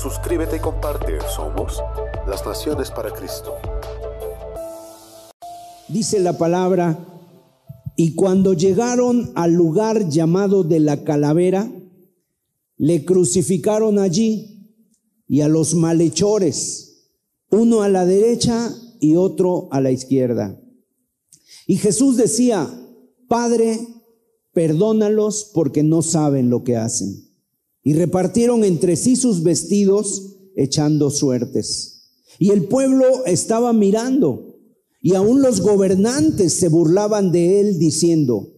Suscríbete y comparte. Somos las Naciones para Cristo. Dice la palabra, y cuando llegaron al lugar llamado de la calavera, le crucificaron allí y a los malhechores, uno a la derecha y otro a la izquierda. Y Jesús decía, Padre, perdónalos porque no saben lo que hacen y repartieron entre sí sus vestidos echando suertes. Y el pueblo estaba mirando y aún los gobernantes se burlaban de él diciendo,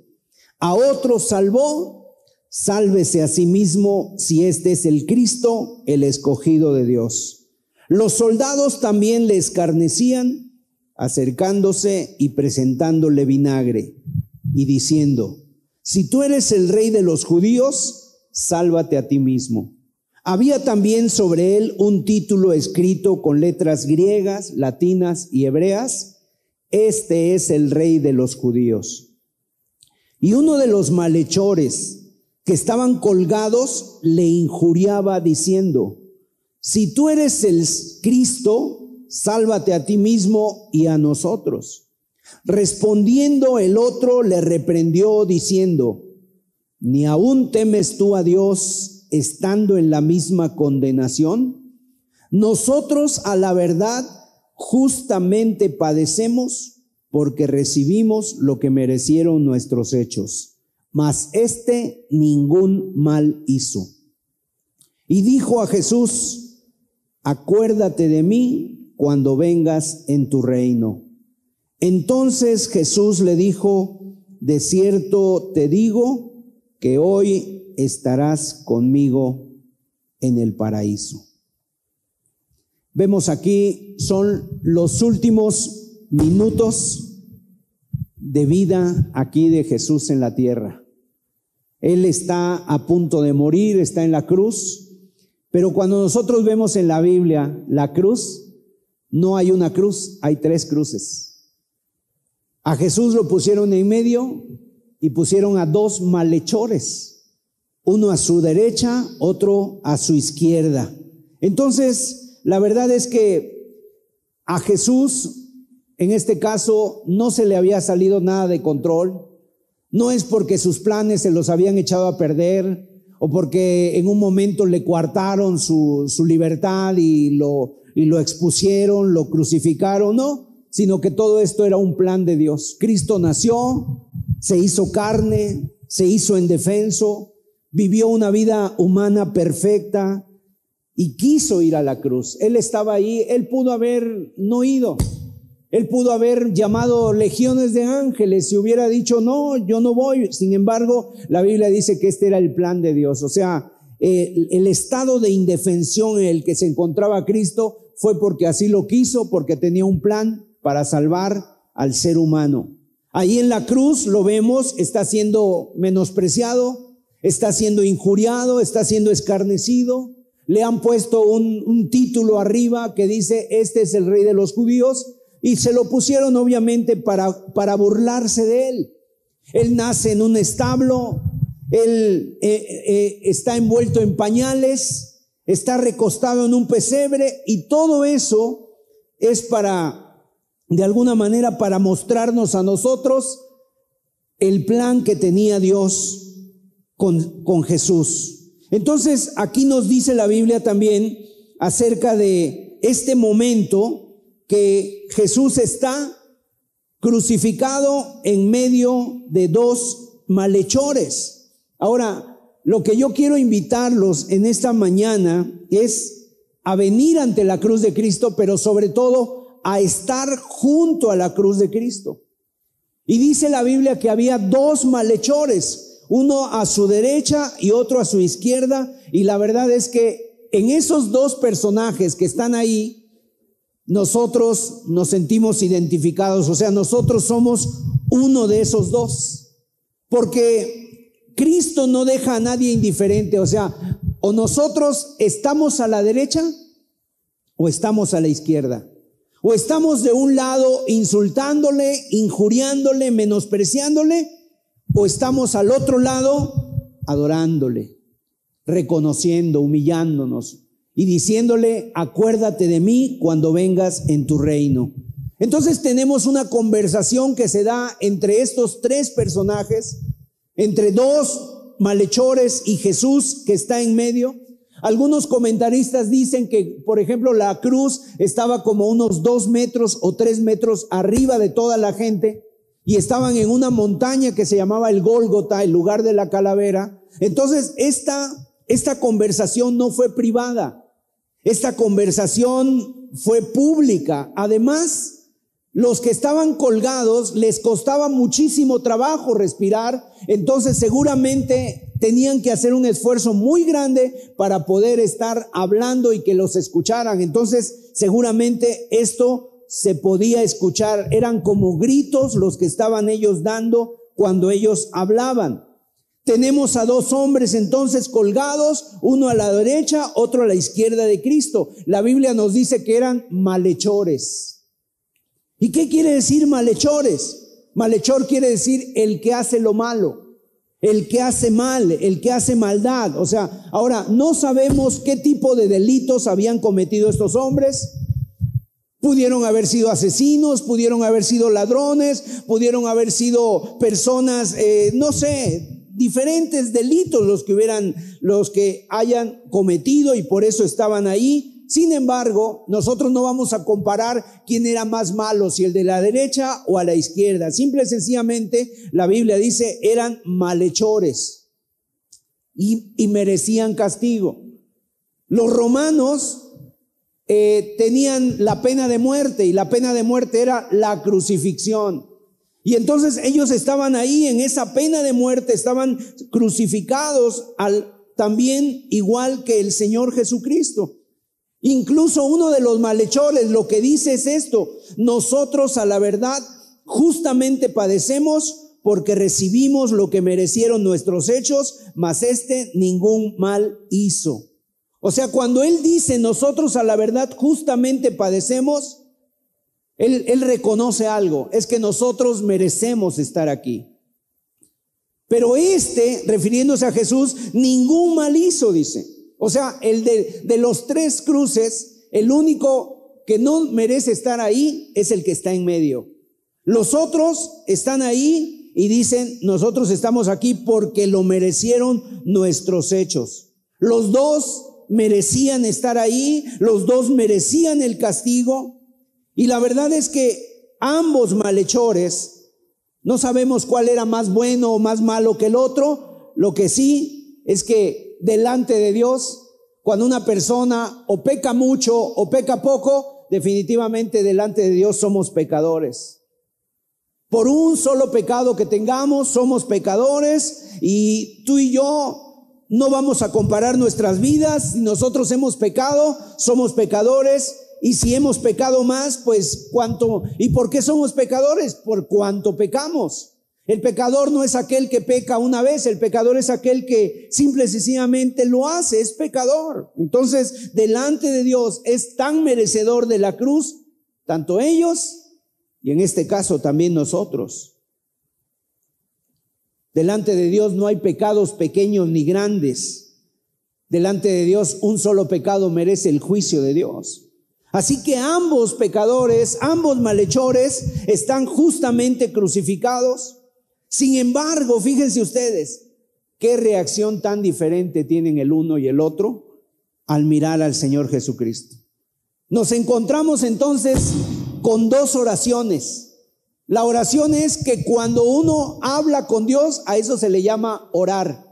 a otro salvó, sálvese a sí mismo si este es el Cristo, el escogido de Dios. Los soldados también le escarnecían, acercándose y presentándole vinagre y diciendo, si tú eres el rey de los judíos, sálvate a ti mismo. Había también sobre él un título escrito con letras griegas, latinas y hebreas. Este es el rey de los judíos. Y uno de los malhechores que estaban colgados le injuriaba diciendo, si tú eres el Cristo, sálvate a ti mismo y a nosotros. Respondiendo el otro le reprendió diciendo, ¿Ni aún temes tú a Dios estando en la misma condenación? Nosotros a la verdad justamente padecemos porque recibimos lo que merecieron nuestros hechos, mas este ningún mal hizo. Y dijo a Jesús, acuérdate de mí cuando vengas en tu reino. Entonces Jesús le dijo, de cierto te digo, que hoy estarás conmigo en el paraíso. Vemos aquí, son los últimos minutos de vida aquí de Jesús en la tierra. Él está a punto de morir, está en la cruz, pero cuando nosotros vemos en la Biblia la cruz, no hay una cruz, hay tres cruces. A Jesús lo pusieron en medio, y pusieron a dos malhechores, uno a su derecha, otro a su izquierda. Entonces, la verdad es que a Jesús, en este caso, no se le había salido nada de control. No es porque sus planes se los habían echado a perder o porque en un momento le coartaron su, su libertad y lo, y lo expusieron, lo crucificaron, no, sino que todo esto era un plan de Dios. Cristo nació, se hizo carne, se hizo indefenso, vivió una vida humana perfecta y quiso ir a la cruz. Él estaba ahí, él pudo haber no ido. Él pudo haber llamado legiones de ángeles y hubiera dicho, no, yo no voy. Sin embargo, la Biblia dice que este era el plan de Dios. O sea, el estado de indefensión en el que se encontraba Cristo fue porque así lo quiso, porque tenía un plan para salvar al ser humano. Ahí en la cruz lo vemos, está siendo menospreciado, está siendo injuriado, está siendo escarnecido. Le han puesto un, título arriba que dice, este es el rey de los judíos, y se lo pusieron obviamente para, para burlarse de él. Él nace en un establo, él eh, eh, está envuelto en pañales, está recostado en un pesebre, y todo eso es para de alguna manera para mostrarnos a nosotros el plan que tenía Dios con, con Jesús. Entonces, aquí nos dice la Biblia también acerca de este momento que Jesús está crucificado en medio de dos malhechores. Ahora, lo que yo quiero invitarlos en esta mañana es a venir ante la cruz de Cristo, pero sobre todo a estar junto a la cruz de Cristo. Y dice la Biblia que había dos malhechores, uno a su derecha y otro a su izquierda, y la verdad es que en esos dos personajes que están ahí, nosotros nos sentimos identificados, o sea, nosotros somos uno de esos dos, porque Cristo no deja a nadie indiferente, o sea, o nosotros estamos a la derecha o estamos a la izquierda. O estamos de un lado insultándole, injuriándole, menospreciándole, o estamos al otro lado adorándole, reconociendo, humillándonos y diciéndole, acuérdate de mí cuando vengas en tu reino. Entonces tenemos una conversación que se da entre estos tres personajes, entre dos malhechores y Jesús que está en medio. Algunos comentaristas dicen que, por ejemplo, la cruz estaba como unos dos metros o tres metros arriba de toda la gente y estaban en una montaña que se llamaba el Gólgota, el lugar de la calavera. Entonces, esta, esta conversación no fue privada, esta conversación fue pública. Además, los que estaban colgados les costaba muchísimo trabajo respirar, entonces seguramente tenían que hacer un esfuerzo muy grande para poder estar hablando y que los escucharan. Entonces seguramente esto se podía escuchar, eran como gritos los que estaban ellos dando cuando ellos hablaban. Tenemos a dos hombres entonces colgados, uno a la derecha, otro a la izquierda de Cristo. La Biblia nos dice que eran malhechores. ¿Y qué quiere decir malhechores? Malhechor quiere decir el que hace lo malo, el que hace mal, el que hace maldad. O sea, ahora no sabemos qué tipo de delitos habían cometido estos hombres. Pudieron haber sido asesinos, pudieron haber sido ladrones, pudieron haber sido personas, eh, no sé, diferentes delitos los que hubieran, los que hayan cometido y por eso estaban ahí. Sin embargo, nosotros no vamos a comparar quién era más malo, si el de la derecha o a la izquierda. Simple y sencillamente, la Biblia dice, eran malhechores y, merecían castigo. Los romanos eh, tenían la pena de muerte y la pena de muerte era la crucifixión. Y entonces ellos estaban ahí en esa pena de muerte, estaban crucificados al, también igual que el Señor Jesucristo. Incluso uno de los malhechores lo que dice es esto, nosotros a la verdad justamente padecemos porque recibimos lo que merecieron nuestros hechos, mas este ningún mal hizo. O sea, cuando él dice nosotros a la verdad justamente padecemos, él, reconoce algo, es que nosotros merecemos estar aquí. Pero este, refiriéndose a Jesús, ningún mal hizo, dice. O sea, el de, de los tres cruces, el único que no merece estar ahí es el que está en medio. Los otros están ahí y dicen, nosotros estamos aquí porque lo merecieron nuestros hechos. Los dos merecían estar ahí, los dos merecían el castigo. Y la verdad es que ambos malhechores, no sabemos cuál era más bueno o más malo que el otro, lo que sí es que delante de Dios, cuando una persona o peca mucho o peca poco, definitivamente delante de Dios somos pecadores. Por un solo pecado que tengamos, somos pecadores y tú y yo no vamos a comparar nuestras vidas. Si nosotros hemos pecado, somos pecadores. Y si hemos pecado más, pues cuánto. ¿Y por qué somos pecadores? Por cuánto pecamos. El pecador no es aquel que peca una vez, el pecador es aquel que simple y sencillamente lo hace, es pecador. Entonces, delante de Dios es tan merecedor de la cruz, tanto ellos y en este caso también nosotros. Delante de Dios no hay pecados pequeños ni grandes. Delante de Dios un solo pecado merece el juicio de Dios. Así que ambos pecadores, ambos malhechores están justamente crucificados. Sin embargo, fíjense ustedes, qué reacción tan diferente tienen el uno y el otro al mirar al Señor Jesucristo. Nos encontramos entonces con dos oraciones. La oración es que cuando uno habla con Dios, a eso se le llama orar.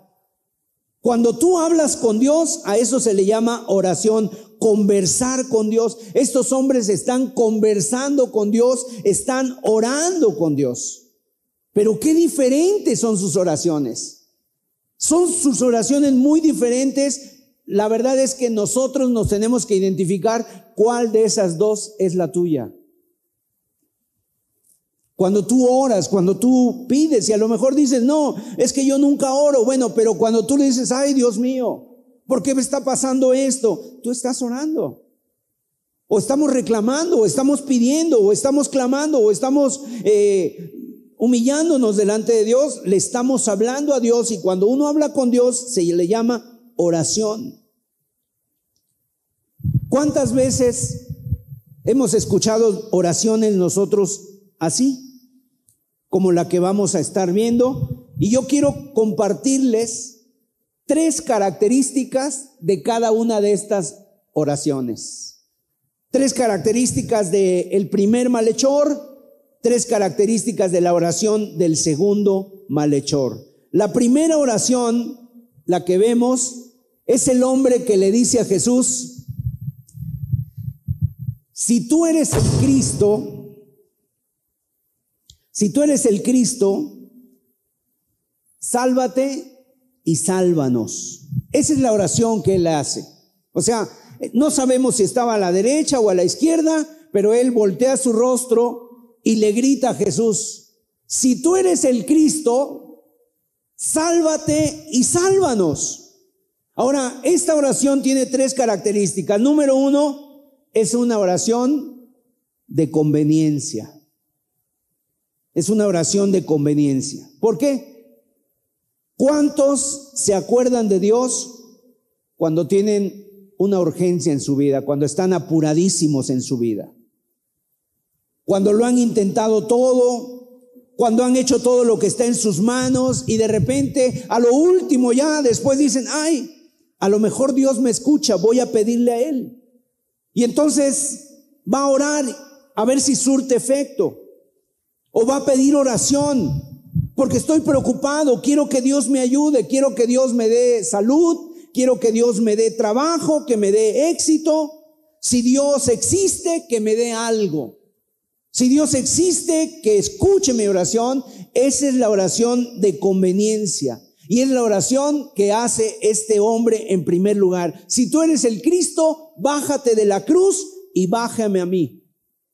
Cuando tú hablas con Dios, a eso se le llama oración, conversar con Dios. Estos hombres están conversando con Dios, están orando con Dios. Pero qué diferentes son sus oraciones. Son sus oraciones muy diferentes la verdad es que nosotros nos tenemos que identificar cuál de esas dos es la tuya. Cuando tú oras, cuando tú pides y a lo mejor dices, no, es que yo nunca oro. Bueno, pero cuando tú le dices, ay Dios mío, ¿por qué me está pasando esto? Tú estás orando. O estamos reclamando, o estamos pidiendo, o estamos clamando, o estamos eh, humillándonos delante de Dios. Le estamos hablando a Dios y cuando uno habla con Dios se le llama oración. ¿Cuántas veces hemos escuchado oraciones nosotros así? como la que vamos a estar viendo. Y yo quiero compartirles tres características de cada una de estas oraciones. Tres características del primer malhechor, tres características de la oración del segundo malhechor. La primera oración, la que vemos, es el hombre que le dice a Jesús, si tú eres el Cristo, si tú eres el Cristo, sálvate y sálvanos. Esa es la oración que él hace. O sea, no sabemos si estaba a la derecha o a la izquierda, pero él voltea su rostro y le grita a Jesús, si tú eres el Cristo, sálvate y sálvanos. Ahora, esta oración tiene tres características. Número uno, es una oración de conveniencia. Es una oración de conveniencia. ¿Por qué? ¿Cuántos se acuerdan de Dios cuando tienen una urgencia en su vida, cuando están apuradísimos en su vida? Cuando lo han intentado todo, cuando han hecho todo lo que está en sus manos y de repente a lo último ya después dicen, ay, a lo mejor Dios me escucha, voy a pedirle a Él. Y entonces va a orar a ver si surte efecto o va a pedir oración porque estoy preocupado, quiero que Dios me ayude, quiero que Dios me dé salud, quiero que Dios me dé trabajo, que me dé éxito. Si Dios existe, que me dé algo. Si Dios existe, que escuche mi oración. Esa es la oración de conveniencia. Y es la oración que hace este hombre en primer lugar. Si tú eres el Cristo, bájate de la cruz y bájame a mí.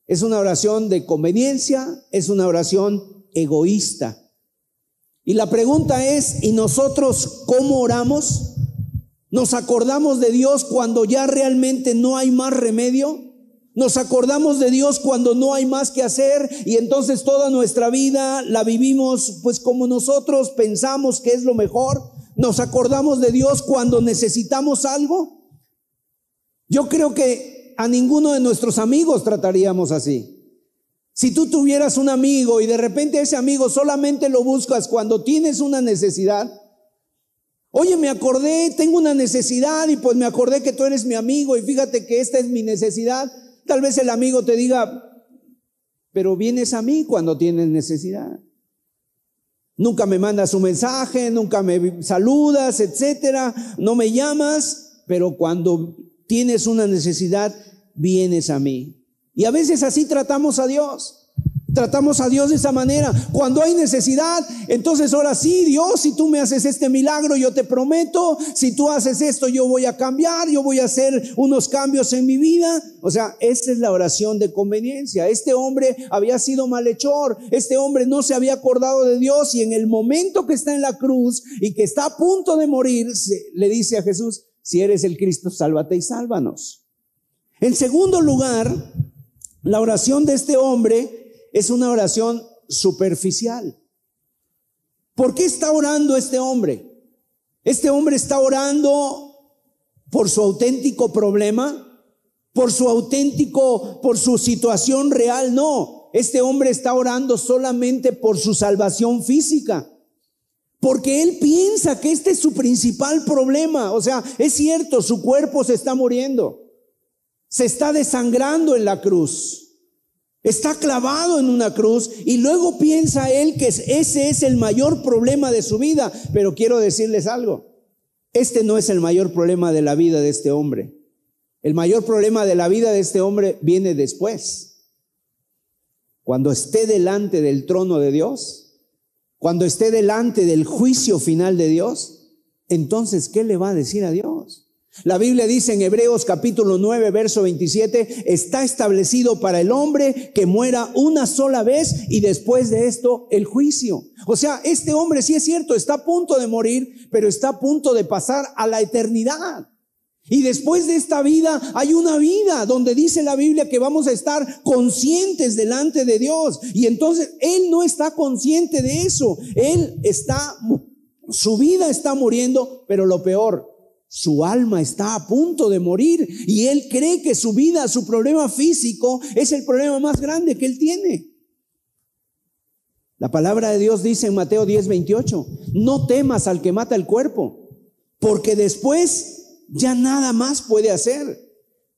Es una oración de conveniencia, es una oración egoísta. Y la pregunta es, ¿y nosotros cómo oramos? ¿Nos acordamos de Dios cuando ya realmente no hay más remedio? Nos acordamos de Dios cuando no hay más que hacer y entonces toda nuestra vida la vivimos pues como nosotros pensamos que es lo mejor. Nos acordamos de Dios cuando necesitamos algo. Yo creo que a ninguno de nuestros amigos trataríamos así. Si tú tuvieras un amigo y de repente ese amigo solamente lo buscas cuando tienes una necesidad, oye, me acordé, tengo una necesidad y pues me acordé que tú eres mi amigo y fíjate que esta es mi necesidad, tal vez el amigo te diga, pero vienes a mí cuando tienes necesidad. Nunca me mandas un mensaje, nunca me saludas, etcétera, no me llamas, pero cuando tienes una necesidad, vienes a mí. Y a veces así tratamos a Dios. Tratamos a Dios de esa manera. Cuando hay necesidad, entonces ahora sí, Dios, si tú me haces este milagro, yo te prometo, si tú haces esto, yo voy a cambiar, yo voy a hacer unos cambios en mi vida. O sea, esta es la oración de conveniencia. Este hombre había sido malhechor, este hombre no se había acordado de Dios y en el momento que está en la cruz y que está a punto de morir, le dice a Jesús, si eres el Cristo, sálvate y sálvanos. En segundo lugar, la oración de este hombre es una oración superficial. ¿Por qué está orando este hombre? Este hombre está orando por su auténtico problema, por su auténtico, por su situación real. No, este hombre está orando solamente por su salvación física. Porque él piensa que este es su principal problema. O sea, es cierto, su cuerpo se está muriendo. Se está desangrando en la cruz. Está clavado en una cruz y luego piensa él que ese es el mayor problema de su vida. Pero quiero decirles algo. Este no es el mayor problema de la vida de este hombre. El mayor problema de la vida de este hombre viene después. Cuando esté delante del trono de Dios cuando esté delante del juicio final de Dios, entonces, ¿qué le va a decir a Dios? La Biblia dice en Hebreos capítulo 9, verso 27, está establecido para el hombre que muera una sola vez y después de esto el juicio. O sea, este hombre sí es cierto, está a punto de morir, pero está a punto de pasar a la eternidad. Y después de esta vida hay una vida donde dice la Biblia que vamos a estar conscientes delante de Dios. Y entonces Él no está consciente de eso. Él está, su vida está muriendo, pero lo peor, su alma está a punto de morir y él cree que su vida, su problema físico es el problema más grande que él tiene. La palabra de Dios dice en Mateo 10, 28, no temas al que mata el cuerpo, porque después ya nada más puede hacer.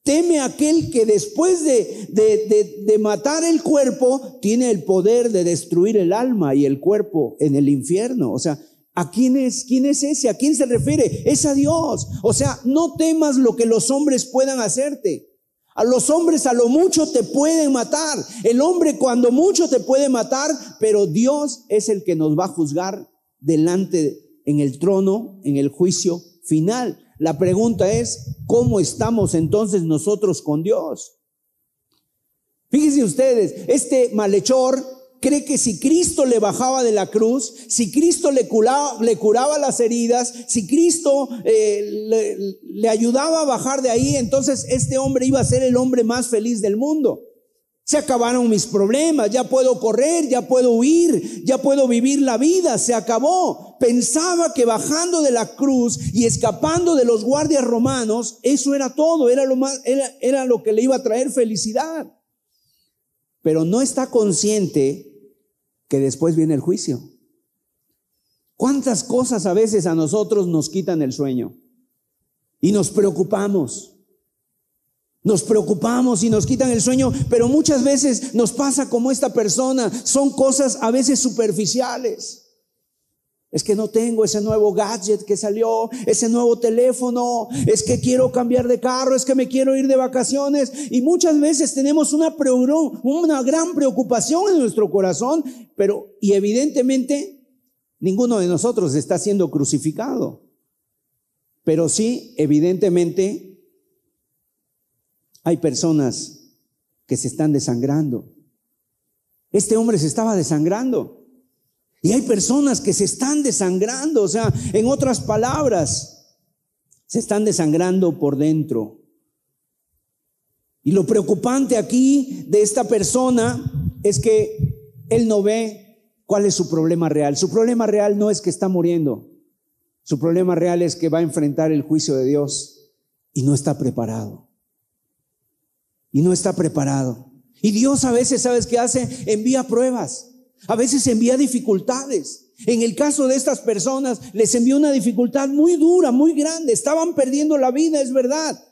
Teme aquel que después de, de, de, matar el cuerpo tiene el poder de destruir el alma y el cuerpo en el infierno. O sea, ¿A quién es? ¿Quién es ese? ¿A quién se refiere? Es a Dios. O sea, no temas lo que los hombres puedan hacerte. A los hombres a lo mucho te pueden matar. El hombre cuando mucho te puede matar, pero Dios es el que nos va a juzgar delante en el trono, en el juicio final. La pregunta es, ¿cómo estamos entonces nosotros con Dios? Fíjense ustedes, este malhechor cree que si Cristo le bajaba de la cruz, si Cristo le curaba, le las heridas, si Cristo eh, le, ayudaba a bajar de ahí, entonces este hombre iba a ser el hombre más feliz del mundo. Se acabaron mis problemas, ya puedo correr, ya puedo huir, ya puedo vivir la vida, se acabó. Pensaba que bajando de la cruz y escapando de los guardias romanos, eso era todo, era lo, más, era, era lo que le iba a traer felicidad. Pero no está consciente que después viene el juicio. ¿Cuántas cosas a veces a nosotros nos quitan el sueño? Y nos preocupamos. Nos preocupamos y nos quitan el sueño, pero muchas veces nos pasa como esta persona. Son cosas a veces superficiales. Es que no tengo ese nuevo gadget que salió, ese nuevo teléfono, es que quiero cambiar de carro, es que me quiero ir de vacaciones. Y muchas veces tenemos una, una gran preocupación en nuestro corazón, pero y evidentemente ninguno de nosotros está siendo crucificado. Pero sí, evidentemente, hay personas que se están desangrando. Este hombre se estaba desangrando. Y hay personas que se están desangrando, o sea, en otras palabras, se están desangrando por dentro. Y lo preocupante aquí de esta persona es que él no ve cuál es su problema real. Su problema real no es que está muriendo. Su problema real es que va a enfrentar el juicio de Dios y no está preparado. Y no está preparado. Y Dios a veces, ¿sabes qué hace? Envía pruebas. A veces envía dificultades. En el caso de estas personas, les envió una dificultad muy dura, muy grande. Estaban perdiendo la vida, es verdad.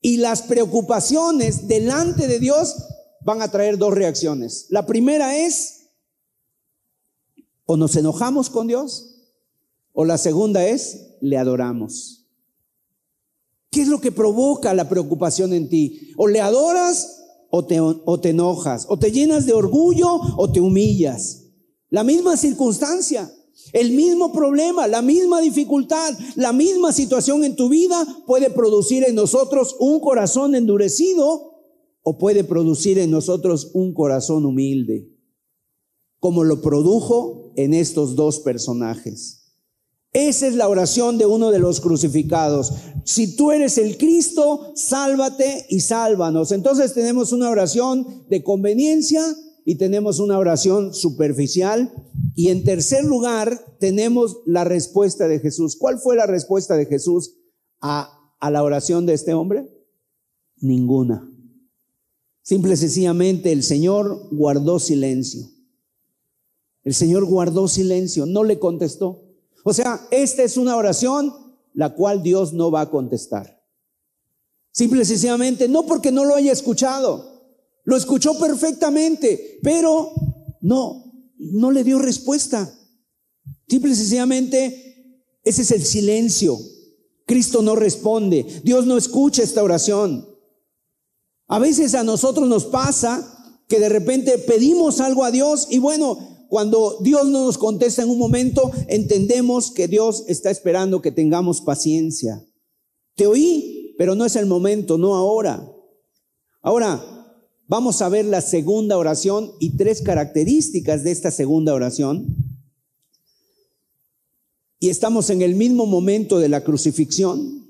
Y las preocupaciones delante de Dios van a traer dos reacciones. La primera es, o nos enojamos con Dios, o la segunda es, le adoramos. ¿Qué es lo que provoca la preocupación en ti? O le adoras o te, o te enojas, o te llenas de orgullo o te humillas. La misma circunstancia, el mismo problema, la misma dificultad, la misma situación en tu vida puede producir en nosotros un corazón endurecido o puede producir en nosotros un corazón humilde, como lo produjo en estos dos personajes. Esa es la oración de uno de los crucificados. Si tú eres el Cristo, sálvate y sálvanos. Entonces tenemos una oración de conveniencia y tenemos una oración superficial. Y en tercer lugar, tenemos la respuesta de Jesús. ¿Cuál fue la respuesta de Jesús a, a la oración de este hombre? Ninguna. Simple y sencillamente el Señor guardó silencio. El Señor guardó silencio, no le contestó. O sea, esta es una oración la cual Dios no va a contestar. Simple y sencillamente, no porque no lo haya escuchado, lo escuchó perfectamente, pero no, no le dio respuesta. Simple y sencillamente, ese es el silencio. Cristo no responde, Dios no escucha esta oración. A veces a nosotros nos pasa que de repente pedimos algo a Dios y bueno, cuando Dios no nos contesta en un momento, entendemos que Dios está esperando que tengamos paciencia. Te oí, pero no es el momento, no ahora. Ahora, vamos a ver la segunda oración y tres características de esta segunda oración. Y estamos en el mismo momento de la crucifixión.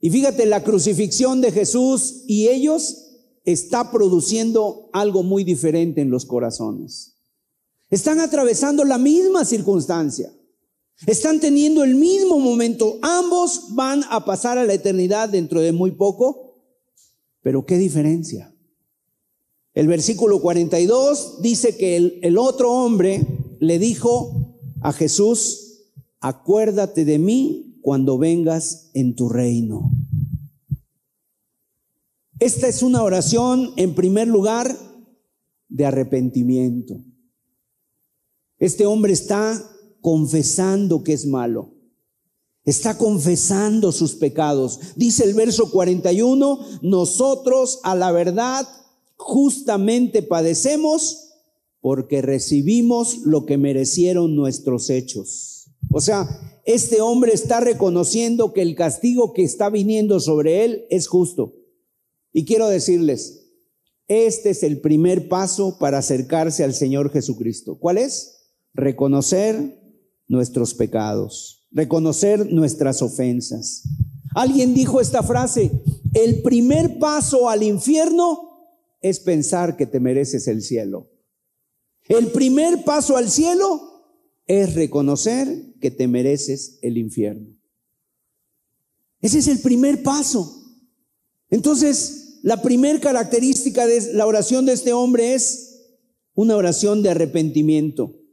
Y fíjate, la crucifixión de Jesús y ellos está produciendo algo muy diferente en los corazones. Están atravesando la misma circunstancia. Están teniendo el mismo momento. Ambos van a pasar a la eternidad dentro de muy poco. Pero qué diferencia. El versículo 42 dice que el, el otro hombre le dijo a Jesús, acuérdate de mí cuando vengas en tu reino. Esta es una oración, en primer lugar, de arrepentimiento. Este hombre está confesando que es malo. Está confesando sus pecados. Dice el verso 41, nosotros a la verdad justamente padecemos porque recibimos lo que merecieron nuestros hechos. O sea, este hombre está reconociendo que el castigo que está viniendo sobre él es justo. Y quiero decirles, este es el primer paso para acercarse al Señor Jesucristo. ¿Cuál es? Reconocer nuestros pecados, reconocer nuestras ofensas. Alguien dijo esta frase, el primer paso al infierno es pensar que te mereces el cielo. El primer paso al cielo es reconocer que te mereces el infierno. Ese es el primer paso. Entonces, la primera característica de la oración de este hombre es una oración de arrepentimiento.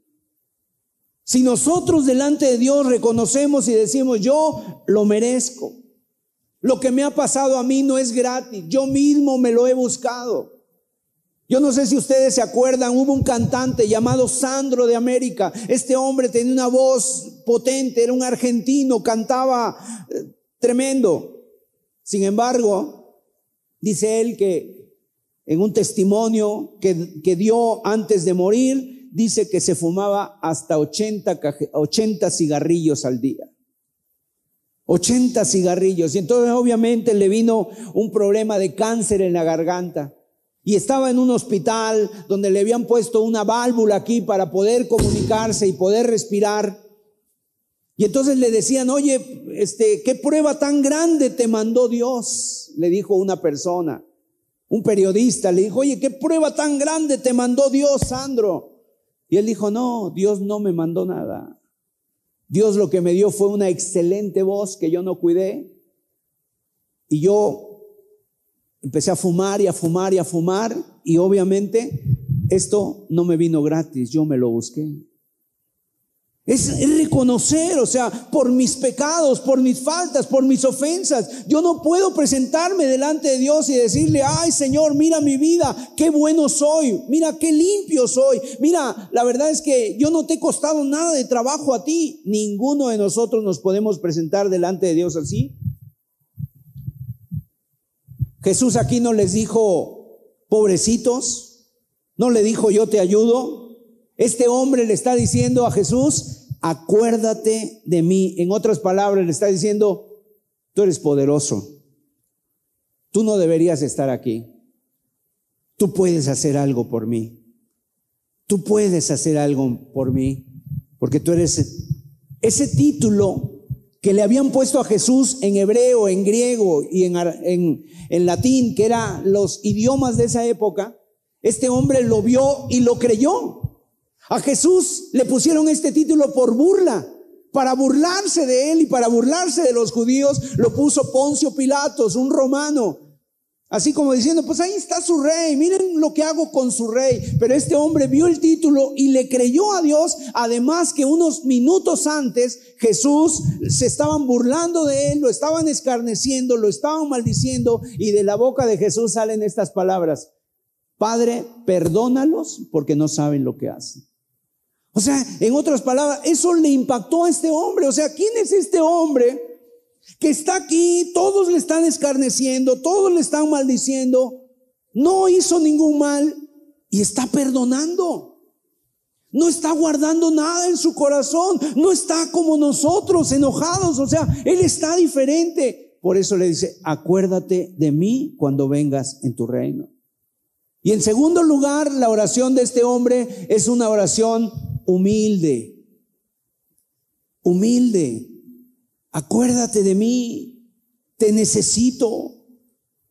Si nosotros delante de Dios reconocemos y decimos, yo lo merezco, lo que me ha pasado a mí no es gratis, yo mismo me lo he buscado. Yo no sé si ustedes se acuerdan, hubo un cantante llamado Sandro de América. Este hombre tenía una voz potente, era un argentino, cantaba eh, tremendo. Sin embargo, dice él que en un testimonio que, que dio antes de morir, dice que se fumaba hasta 80, 80 cigarrillos al día. 80 cigarrillos. Y entonces obviamente le vino un problema de cáncer en la garganta. Y estaba en un hospital donde le habían puesto una válvula aquí para poder comunicarse y poder respirar. Y entonces le decían, oye, este, ¿qué prueba tan grande te mandó Dios? Le dijo una persona, un periodista, le dijo, oye, ¿qué prueba tan grande te mandó Dios, Sandro? Y él dijo, no, Dios no me mandó nada. Dios lo que me dio fue una excelente voz que yo no cuidé. Y yo empecé a fumar y a fumar y a fumar. Y obviamente esto no me vino gratis, yo me lo busqué. Es, reconocer, o sea, por mis pecados, por mis faltas, por mis ofensas. Yo no puedo presentarme delante de Dios y decirle, ay Señor, mira mi vida, qué bueno soy, mira qué limpio soy. Mira, la verdad es que yo no te he costado nada de trabajo a ti. Ninguno de nosotros nos podemos presentar delante de Dios así. Jesús aquí no les dijo, pobrecitos, no le dijo, yo te ayudo. Este hombre le está diciendo a Jesús, acuérdate de mí. En otras palabras, le está diciendo, tú eres poderoso. Tú no deberías estar aquí. Tú puedes hacer algo por mí. Tú puedes hacer algo por mí. Porque tú eres ese título que le habían puesto a Jesús en hebreo, en griego y en, en, en latín, que eran los idiomas de esa época. Este hombre lo vio y lo creyó. A Jesús le pusieron este título por burla. Para burlarse de él y para burlarse de los judíos, lo puso Poncio Pilatos, un romano. Así como diciendo, pues ahí está su rey, miren lo que hago con su rey. Pero este hombre vio el título y le creyó a Dios, además que unos minutos antes Jesús se estaban burlando de él, lo estaban escarneciendo, lo estaban maldiciendo y de la boca de Jesús salen estas palabras. Padre, perdónalos porque no saben lo que hacen. O sea, en otras palabras, eso le impactó a este hombre. O sea, ¿quién es este hombre que está aquí? Todos le están escarneciendo, todos le están maldiciendo. No hizo ningún mal y está perdonando. No está guardando nada en su corazón. No está como nosotros, enojados. O sea, Él está diferente. Por eso le dice, acuérdate de mí cuando vengas en tu reino. Y en segundo lugar, la oración de este hombre es una oración humilde. Humilde. Acuérdate de mí. Te necesito.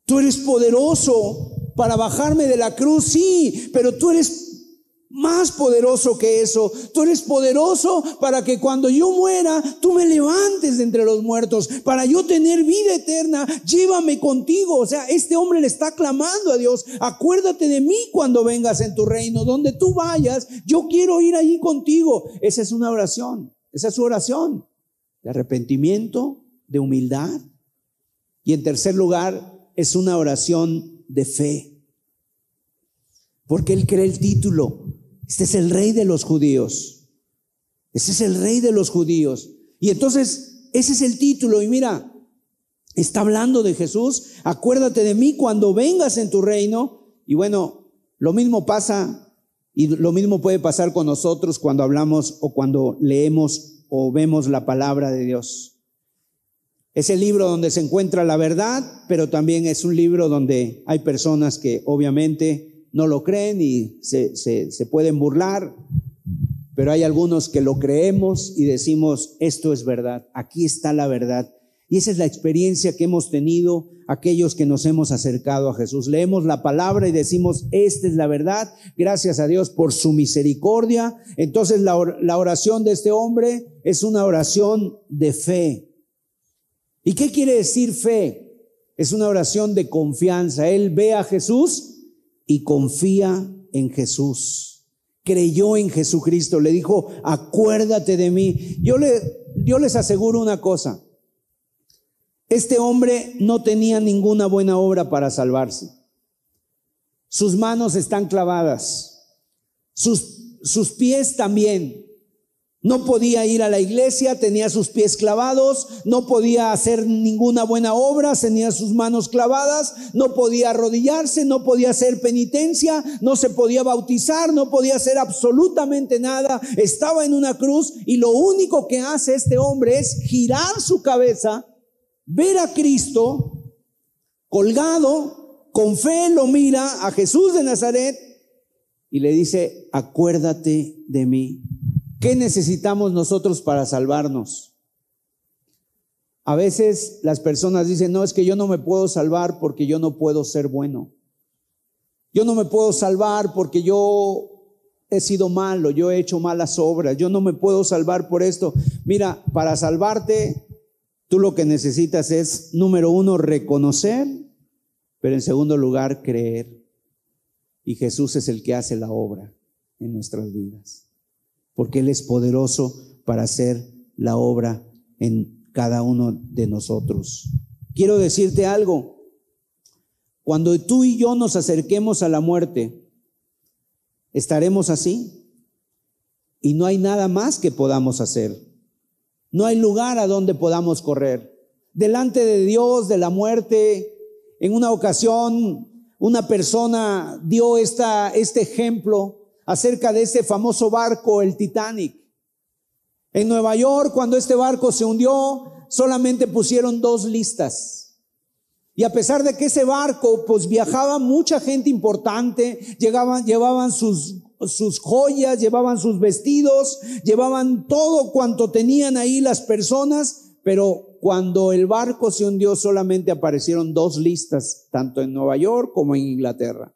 Tú eres poderoso para bajarme de la cruz, sí, pero tú eres más poderoso que eso. Tú eres poderoso para que cuando yo muera, tú me levantes entre los muertos, para yo tener vida eterna. Llévame contigo. O sea, este hombre le está clamando a Dios. Acuérdate de mí cuando vengas en tu reino. Donde tú vayas, yo quiero ir allí contigo. Esa es una oración. Esa es su oración. De arrepentimiento, de humildad. Y en tercer lugar, es una oración de fe. Porque él cree el título este es el rey de los judíos. Este es el rey de los judíos. Y entonces, ese es el título. Y mira, está hablando de Jesús. Acuérdate de mí cuando vengas en tu reino. Y bueno, lo mismo pasa y lo mismo puede pasar con nosotros cuando hablamos o cuando leemos o vemos la palabra de Dios. Es el libro donde se encuentra la verdad, pero también es un libro donde hay personas que obviamente no lo creen y se, se, pueden burlar, pero hay algunos que lo creemos y decimos, esto es verdad, aquí está la verdad. Y esa es la experiencia que hemos tenido aquellos que nos hemos acercado a Jesús. Leemos la palabra y decimos, esta es la verdad, gracias a Dios por su misericordia. Entonces la, la oración de este hombre es una oración de fe. ¿Y qué quiere decir fe? Es una oración de confianza. Él ve a Jesús y confía en Jesús. Creyó en Jesucristo, le dijo, acuérdate de mí. Yo, le, yo les aseguro una cosa, este hombre no tenía ninguna buena obra para salvarse. Sus manos están clavadas, sus, sus pies también. No podía ir a la iglesia, tenía sus pies clavados, no podía hacer ninguna buena obra, tenía sus manos clavadas, no podía arrodillarse, no podía hacer penitencia, no se podía bautizar, no podía hacer absolutamente nada. Estaba en una cruz y lo único que hace este hombre es girar su cabeza, ver a Cristo colgado, con fe lo mira a Jesús de Nazaret y le dice, acuérdate de mí ¿Qué necesitamos nosotros para salvarnos? A veces las personas dicen, no, es que yo no me puedo salvar porque yo no puedo ser bueno. Yo no me puedo salvar porque yo he sido malo, yo he hecho malas obras, yo no me puedo salvar por esto. Mira, para salvarte, tú lo que necesitas es, número uno, reconocer, pero en segundo lugar, creer. Y Jesús es el que hace la obra en nuestras vidas porque Él es poderoso para hacer la obra en cada uno de nosotros. Quiero decirte algo, cuando tú y yo nos acerquemos a la muerte, estaremos así y no hay nada más que podamos hacer. No hay lugar a donde podamos correr. Delante de Dios, de la muerte, en una ocasión una persona dio esta, este ejemplo acerca de ese famoso barco, el Titanic. En Nueva York, cuando este barco se hundió, solamente pusieron dos listas. Y a pesar de que ese barco, pues viajaba mucha gente importante, llegaban, llevaban sus, sus joyas, llevaban sus vestidos, llevaban todo cuanto tenían ahí las personas, pero cuando el barco se hundió solamente aparecieron dos listas, tanto en Nueva York como en Inglaterra.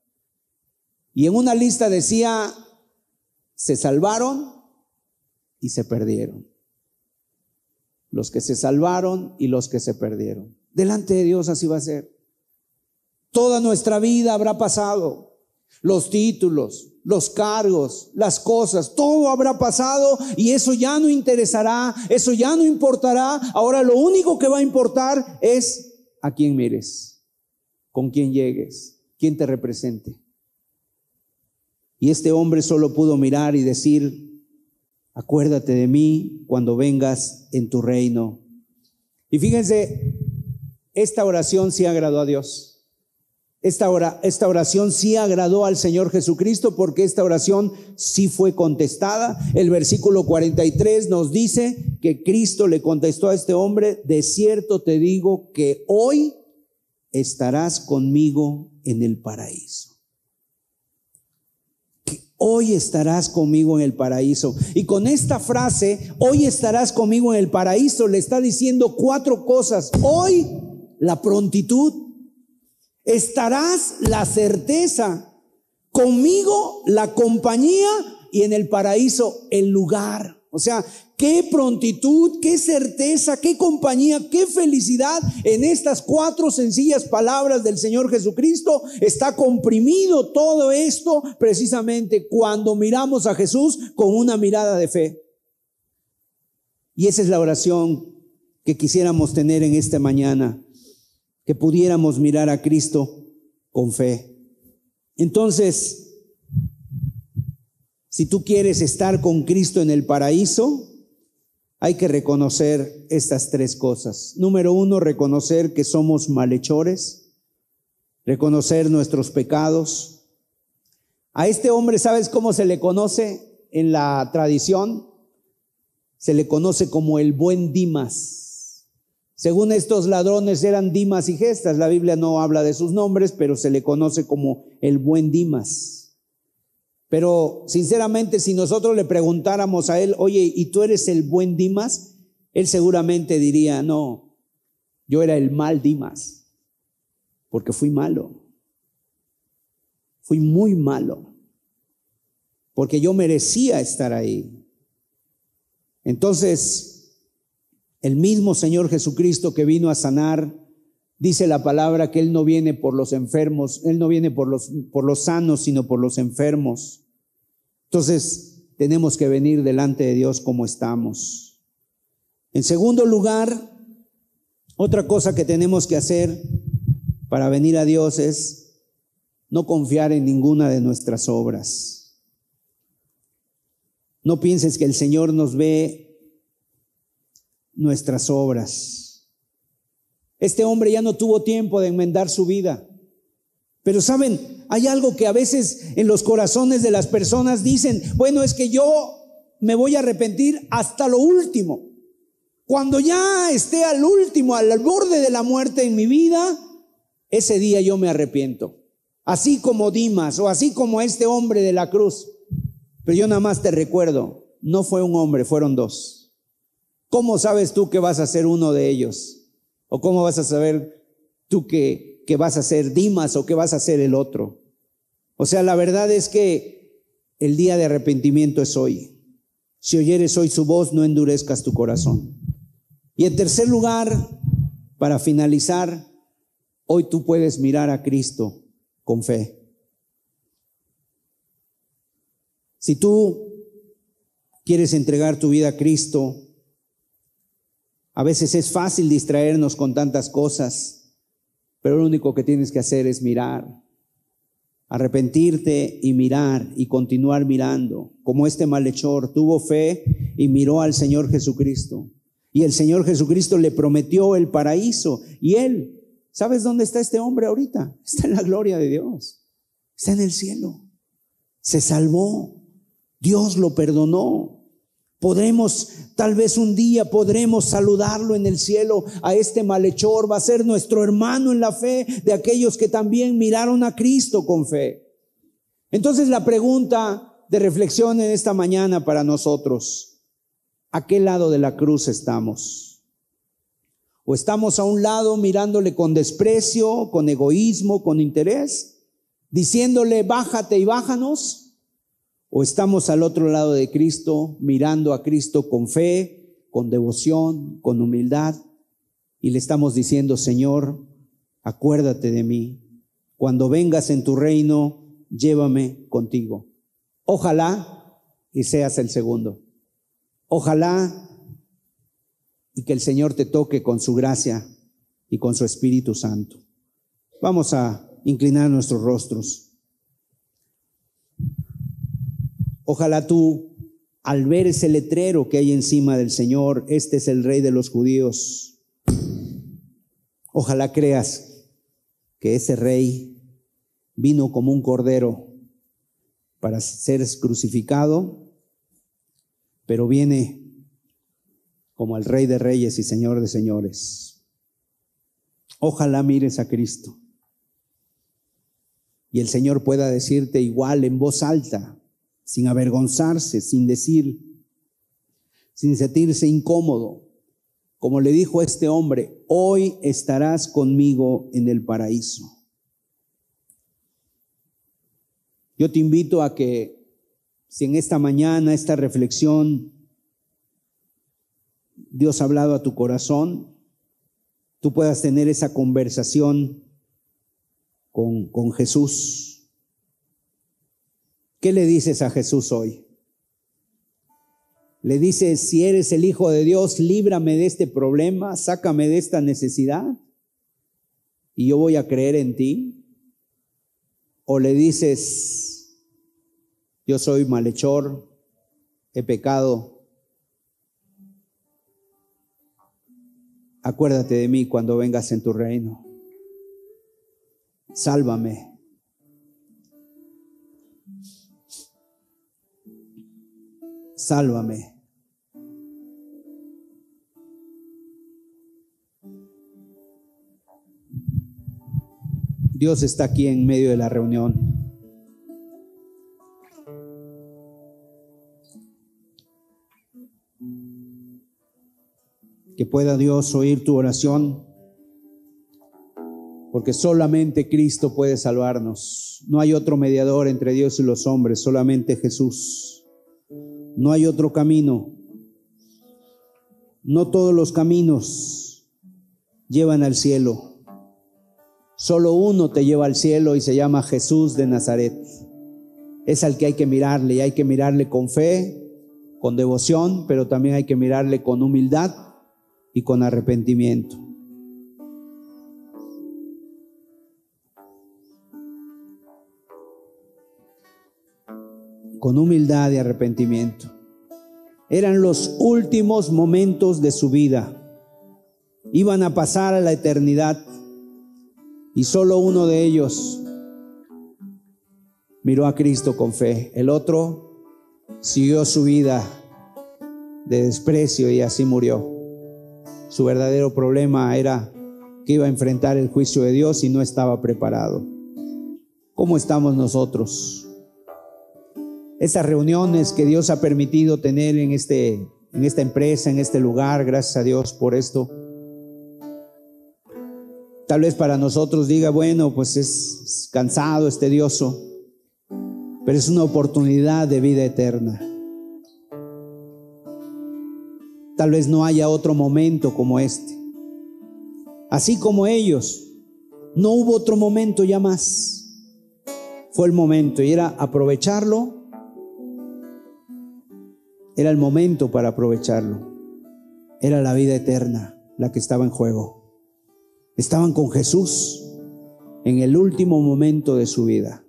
Y en una lista decía se salvaron y se perdieron. Los que se salvaron y los que se perdieron. Delante de Dios así va a ser. Toda nuestra vida habrá pasado. Los títulos, los cargos, las cosas, todo habrá pasado y eso ya no interesará, eso ya no importará. Ahora lo único que va a importar es a quién mires, con quién llegues, quién te represente. Y este hombre solo pudo mirar y decir, acuérdate de mí cuando vengas en tu reino. Y fíjense, esta oración sí agradó a Dios. Esta, esta oración sí agradó al Señor Jesucristo porque esta oración sí fue contestada. El versículo 43 nos dice que Cristo le contestó a este hombre, de cierto te digo que hoy estarás conmigo en el paraíso. Hoy estarás conmigo en el paraíso. Y con esta frase, hoy estarás conmigo en el paraíso, le está diciendo cuatro cosas. Hoy, la prontitud estarás la certeza, conmigo la compañía y en el paraíso el lugar. O sea, qué prontitud, qué certeza, qué compañía, qué felicidad en estas cuatro sencillas palabras del Señor Jesucristo. Está comprimido todo esto precisamente cuando miramos a Jesús con una mirada de fe. Y esa es la oración que quisiéramos tener en esta mañana que pudiéramos mirar a Cristo con fe. Entonces, si tú quieres estar con Cristo en el paraíso, hay que reconocer estas tres cosas. Número uno, reconocer que somos malhechores, reconocer nuestros pecados. A este hombre, ¿sabes cómo se le conoce en la tradición? Se le conoce como el buen Dimas. Según estos ladrones eran Dimas y Gestas. La Biblia no habla de sus nombres, pero se le conoce como el buen Dimas. Pero sinceramente, si nosotros le preguntáramos a él, oye, ¿y tú eres el buen Dimas? Él seguramente diría, no, yo era el mal Dimas, porque fui malo. Fui muy malo, porque yo merecía estar ahí. Entonces, el mismo Señor Jesucristo que vino a sanar, dice la palabra que Él no viene por los enfermos, Él no viene por los, por los sanos, sino por los enfermos. Entonces, tenemos que venir delante de Dios como estamos. En segundo lugar, otra cosa que tenemos que hacer para venir a Dios es no confiar en ninguna de nuestras obras. No pienses que el Señor nos ve nuestras obras. Este hombre ya no tuvo tiempo de enmendar su vida. Pero saben, hay algo que a veces en los corazones de las personas dicen, bueno, es que yo me voy a arrepentir hasta lo último. Cuando ya esté al último, al borde de la muerte en mi vida, ese día yo me arrepiento. Así como Dimas o así como este hombre de la cruz. Pero yo nada más te recuerdo, no fue un hombre, fueron dos. ¿Cómo sabes tú que vas a ser uno de ellos? ¿O cómo vas a saber tú que, que vas a ser Dimas o que vas a ser el otro? O sea, la verdad es que el día de arrepentimiento es hoy. Si oyeres hoy su voz, no endurezcas tu corazón. Y en tercer lugar, para finalizar, hoy tú puedes mirar a Cristo con fe. Si tú quieres entregar tu vida a Cristo, a veces es fácil distraernos con tantas cosas, pero lo único que tienes que hacer es mirar, arrepentirte y mirar y continuar mirando, como este malhechor tuvo fe y miró al Señor Jesucristo. Y el Señor Jesucristo le prometió el paraíso. Y él, ¿sabes dónde está este hombre ahorita? Está en la gloria de Dios. Está en el cielo. Se salvó. Dios lo perdonó. Podremos, tal vez un día podremos saludarlo en el cielo a este malhechor. Va a ser nuestro hermano en la fe de aquellos que también miraron a Cristo con fe. Entonces la pregunta de reflexión en esta mañana para nosotros, ¿a qué lado de la cruz estamos? ¿O estamos a un lado mirándole con desprecio, con egoísmo, con interés, diciéndole, bájate y bájanos? O estamos al otro lado de Cristo, mirando a Cristo con fe, con devoción, con humildad, y le estamos diciendo, Señor, acuérdate de mí. Cuando vengas en tu reino, llévame contigo. Ojalá y seas el segundo. Ojalá y que el Señor te toque con su gracia y con su Espíritu Santo. Vamos a inclinar nuestros rostros. Ojalá tú, al ver ese letrero que hay encima del Señor, este es el rey de los judíos, ojalá creas que ese rey vino como un cordero para ser crucificado, pero viene como el Rey de Reyes y Señor de Señores. Ojalá mires a Cristo y el Señor pueda decirte igual en voz alta, sin avergonzarse, sin decir, sin sentirse incómodo, como le dijo este hombre, hoy estarás conmigo en el paraíso. Yo te invito a que si en esta mañana, esta reflexión, Dios ha hablado a tu corazón, tú puedas tener esa conversación con, con Jesús. ¿Qué le dices a Jesús hoy? Le dices, si eres el Hijo de Dios, líbrame de este problema, sácame de esta necesidad y yo voy a creer en ti. O le dices, yo soy malhechor, he pecado. Acuérdate de mí cuando vengas en tu reino. Sálvame. Sálvame. Dios está aquí en medio de la reunión. Que pueda Dios oír tu oración, porque solamente Cristo puede salvarnos. No hay otro mediador entre Dios y los hombres, solamente Jesús. No hay otro camino. No todos los caminos llevan al cielo. Solo uno te lleva al cielo y se llama Jesús de Nazaret. Es al que hay que mirarle y hay que mirarle con fe, con devoción, pero también hay que mirarle con humildad y con arrepentimiento. Con humildad y arrepentimiento. Eran los últimos momentos de su vida. Iban a pasar a la eternidad y solo uno de ellos miró a Cristo con fe. El otro siguió su vida de desprecio y así murió. Su verdadero problema era que iba a enfrentar el juicio de Dios y no estaba preparado. ¿Cómo estamos nosotros? Estas reuniones que Dios ha permitido tener en, este, en esta empresa, en este lugar, gracias a Dios por esto Tal vez para nosotros diga, bueno, pues es cansado, es tedioso, pero es una oportunidad de vida eterna. Tal vez no haya otro momento como este. Así como ellos, no hubo otro momento ya más. Fue el momento y era aprovecharlo. Era el momento para aprovecharlo. Era la vida eterna la que estaba en juego. Estaban con Jesús en el último momento de su vida.